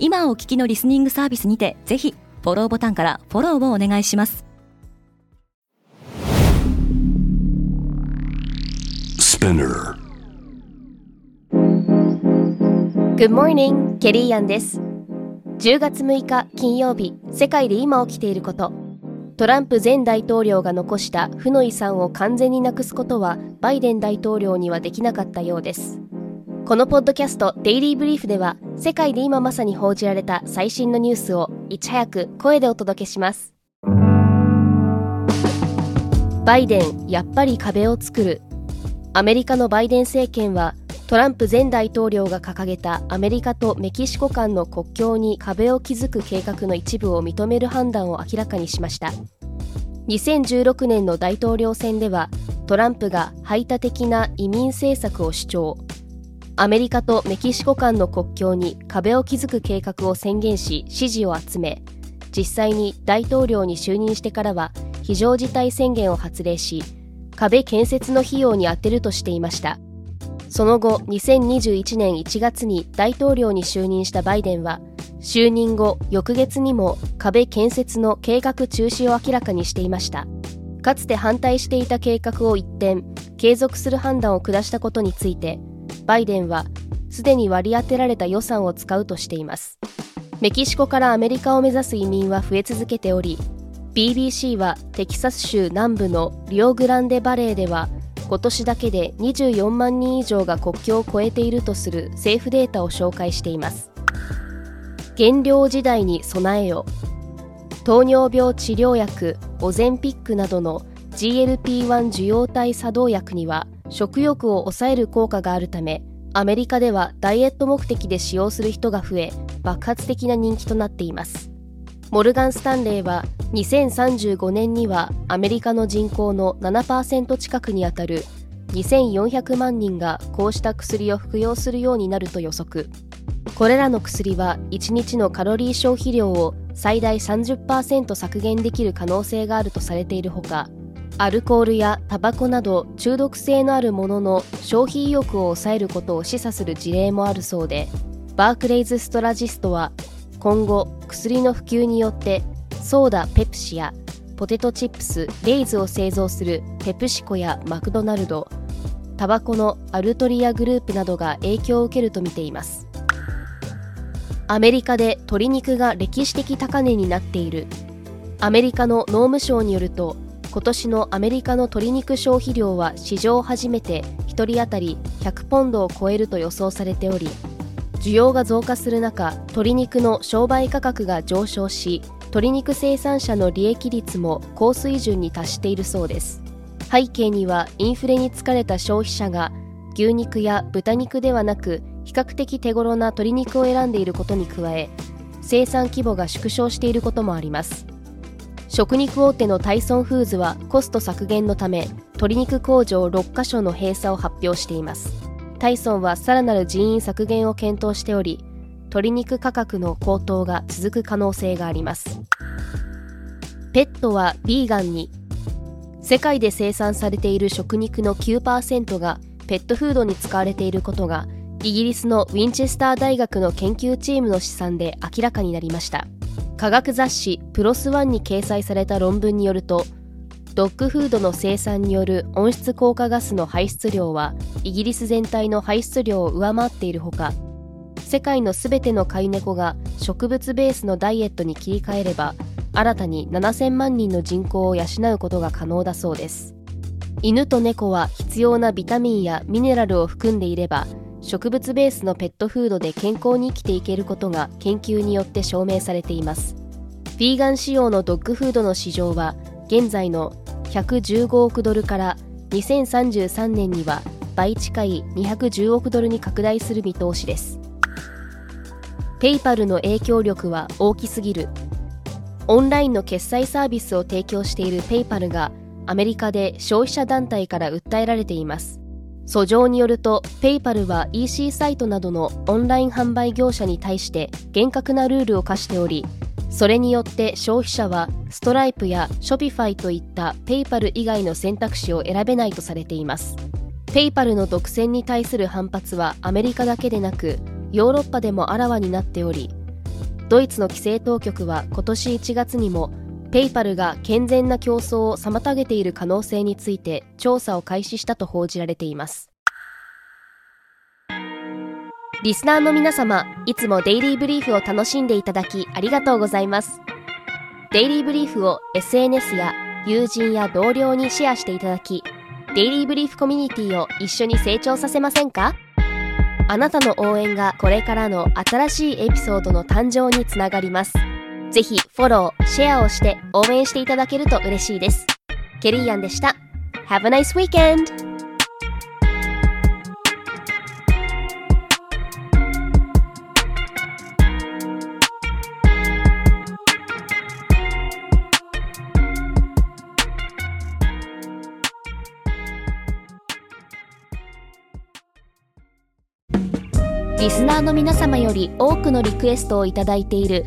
今お聞きのリスニングサービスにてぜひフォローボタンからフォローをお願いします。Good morning, ケリーアンです10月6日金曜日世界で今起きていることトランプ前大統領が残した負の遺産を完全になくすことはバイデン大統領にはできなかったようですこのポッドキャストデイリーブリーフでは世界で今まさに報じられた最新のニュースをいち早く声でお届けします。バイデンやっぱり壁を作る。アメリカのバイデン政権はトランプ前大統領が掲げたアメリカとメキシコ間の国境に壁を築く計画の一部を認める判断を明らかにしました。2016年の大統領選ではトランプが排他的な移民政策を主張。アメリカとメキシコ間の国境に壁を築く計画を宣言し支持を集め実際に大統領に就任してからは非常事態宣言を発令し壁建設の費用に充てるとしていました。その後2021年1月に大統領に就任したバイデンは就任後翌月にも壁建設の計画中止を明らかにしていました。かつて反対していた計画を一転継続する判断を下したことについてバイデンはすでに割り当てられた予算を使うとしています。メキシコからアメリカを目指す移民は増え続けており BBC はテキサス州南部のリオグランデバレーでは今年だけで24万人以上が国境を越えているとする政府データを紹介しています。減量時代に備えよ糖尿病治療薬オゼンピックなどの GLP-1 受容体作動薬には食欲を抑える効果があるためアメリカではダイエット目的で使用する人が増え爆発的な人気となっています。モルガン・スタンレーは2035年にはアメリカの人口の7%近くにあたる2400万人がこうした薬を服用するようになると予測。これらの薬は1日のカロリー消費量を最大30%削減できる可能性があるとされているほかアルコールやタバコなど中毒性のあるものの消費意欲を抑えることを示唆する事例もあるそうでバークレイズ・ストラジストは今後薬の普及によってソーダペプシやポテトチップスレイズを製造するペプシコやマクドナルドタバコのアルトリアグループなどが影響を受けるとみています。アメリカで鶏肉が歴史的高値になっている。アメリカの農務省によると今年のアメリカの鶏肉消費量は史上初めて1人当たり100ポンドを超えると予想されており需要が増加する中鶏肉の商売価格が上昇し鶏肉生産者の利益率も高水準に達しているそうです。背景にはインフレに疲れた消費者が牛肉や豚肉ではなく比較的手頃な鶏肉を選んでいることに加え生産規模が縮小していることもあります。食肉大手のタイソンフーズはコスト削減のため鶏肉工場6カ所の閉鎖を発表しています。タイソンはさらなる人員削減を検討しており鶏肉価格の高騰が続く可能性があります。ペットはビーガンに。世界で生産されている食肉の9%がペットフードに使われていることがイギリスのウィンチェスター大学の研究チームの試算で明らかになりました。科学雑誌プロスワンに掲載された論文によるとドッグフードの生産による温室効果ガスの排出量はイギリス全体の排出量を上回っているほか世界のすべての飼い猫が植物ベースのダイエットに切り替えれば新たに7000万人の人口を養うことが可能だそうです。犬と猫は必要なビタミンやミネラルを含んでいれば植物ベースのペットフードで健康に生きていけることが研究によって証明されています。ヴィーガン仕様のドッグフードの市場は現在の115億ドルから2033年には倍近い210億ドルに拡大する見通しです。ペイパルの影響力は大きすぎる。オンラインの決済サービスを提供しているペイパルがアメリカで消費者団体から訴えられています。訴状によるとペイパルは EC サイトなどのオンライン販売業者に対して厳格なルールを課しておりそれによって消費者はストライプやショピファイといったペイパル以外の選択肢を選べないとされています。ペイパルの独占に対する反発はアメリカだけでなくヨーロッパでもあらわになっておりドイツの規制当局は今年1月にもペイパルが健全な競争を妨げている可能性について調査を開始したと報じられています。リスナーの皆様いつもデイリーブリーフを楽しんでいただきありがとうございます。デイリーブリーフを SNS や友人や同僚にシェアしていただきデイリーブリーフコミュニティを一緒に成長させませんか？あなたの応援がこれからの新しいエピソードの誕生につながります。ぜひフォロー、シェアをして応援していただけると嬉しいです。ケリーアンでした。Have a nice weekend! リスナーの皆様より多くのリクエストをいただいている